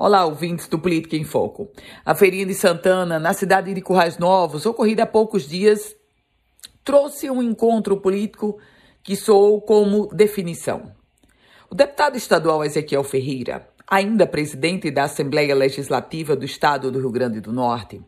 Olá, ouvintes do Política em Foco. A feirinha de Santana, na cidade de Currais Novos, ocorrida há poucos dias, trouxe um encontro político que soou como definição. O deputado estadual Ezequiel Ferreira, ainda presidente da Assembleia Legislativa do Estado do Rio Grande do Norte,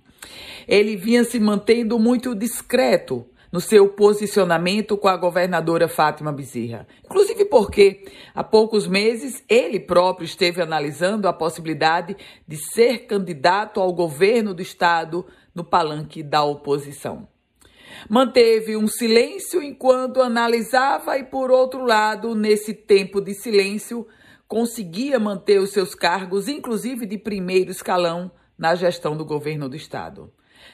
ele vinha se mantendo muito discreto no seu posicionamento com a governadora Fátima Bezerra. Inclusive porque, há poucos meses, ele próprio esteve analisando a possibilidade de ser candidato ao governo do Estado no palanque da oposição. Manteve um silêncio enquanto analisava e, por outro lado, nesse tempo de silêncio, conseguia manter os seus cargos, inclusive de primeiro escalão, na gestão do governo do Estado.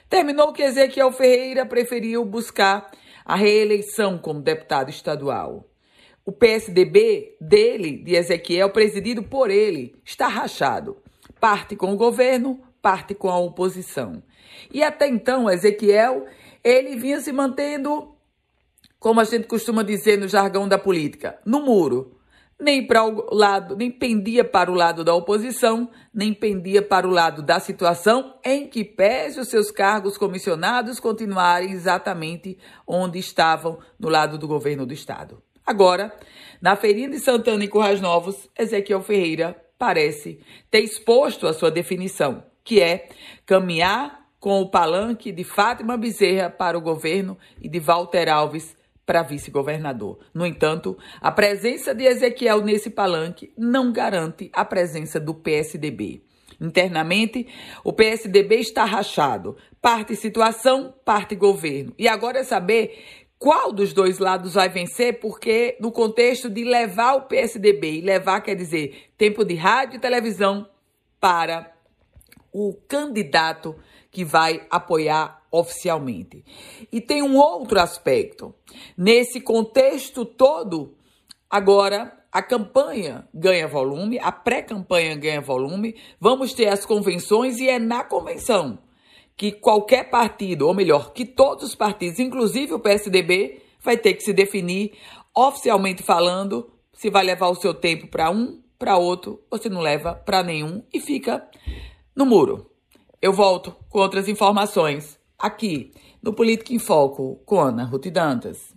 Terminou que Ezequiel Ferreira preferiu buscar a reeleição como deputado estadual. O PSDB dele, de Ezequiel, presidido por ele, está rachado. Parte com o governo, parte com a oposição. E até então, Ezequiel, ele vinha se mantendo, como a gente costuma dizer no jargão da política, no muro nem para o lado, nem pendia para o lado da oposição, nem pendia para o lado da situação em que pese os seus cargos comissionados continuarem exatamente onde estavam no lado do governo do estado. Agora, na feirinha de Santana e Currais Novos, Ezequiel Ferreira parece ter exposto a sua definição, que é caminhar com o palanque de Fátima Bezerra para o governo e de Walter Alves para vice-governador. No entanto, a presença de Ezequiel nesse palanque não garante a presença do PSDB. Internamente, o PSDB está rachado. Parte situação, parte governo. E agora é saber qual dos dois lados vai vencer, porque no contexto de levar o PSDB, e levar quer dizer tempo de rádio e televisão para o candidato que vai apoiar oficialmente. E tem um outro aspecto. Nesse contexto todo, agora a campanha ganha volume, a pré-campanha ganha volume, vamos ter as convenções e é na convenção que qualquer partido, ou melhor, que todos os partidos, inclusive o PSDB, vai ter que se definir oficialmente falando se vai levar o seu tempo para um, para outro, ou se não leva para nenhum e fica no muro. Eu volto com outras informações aqui no Política em Foco com Ana Ruth Dantas.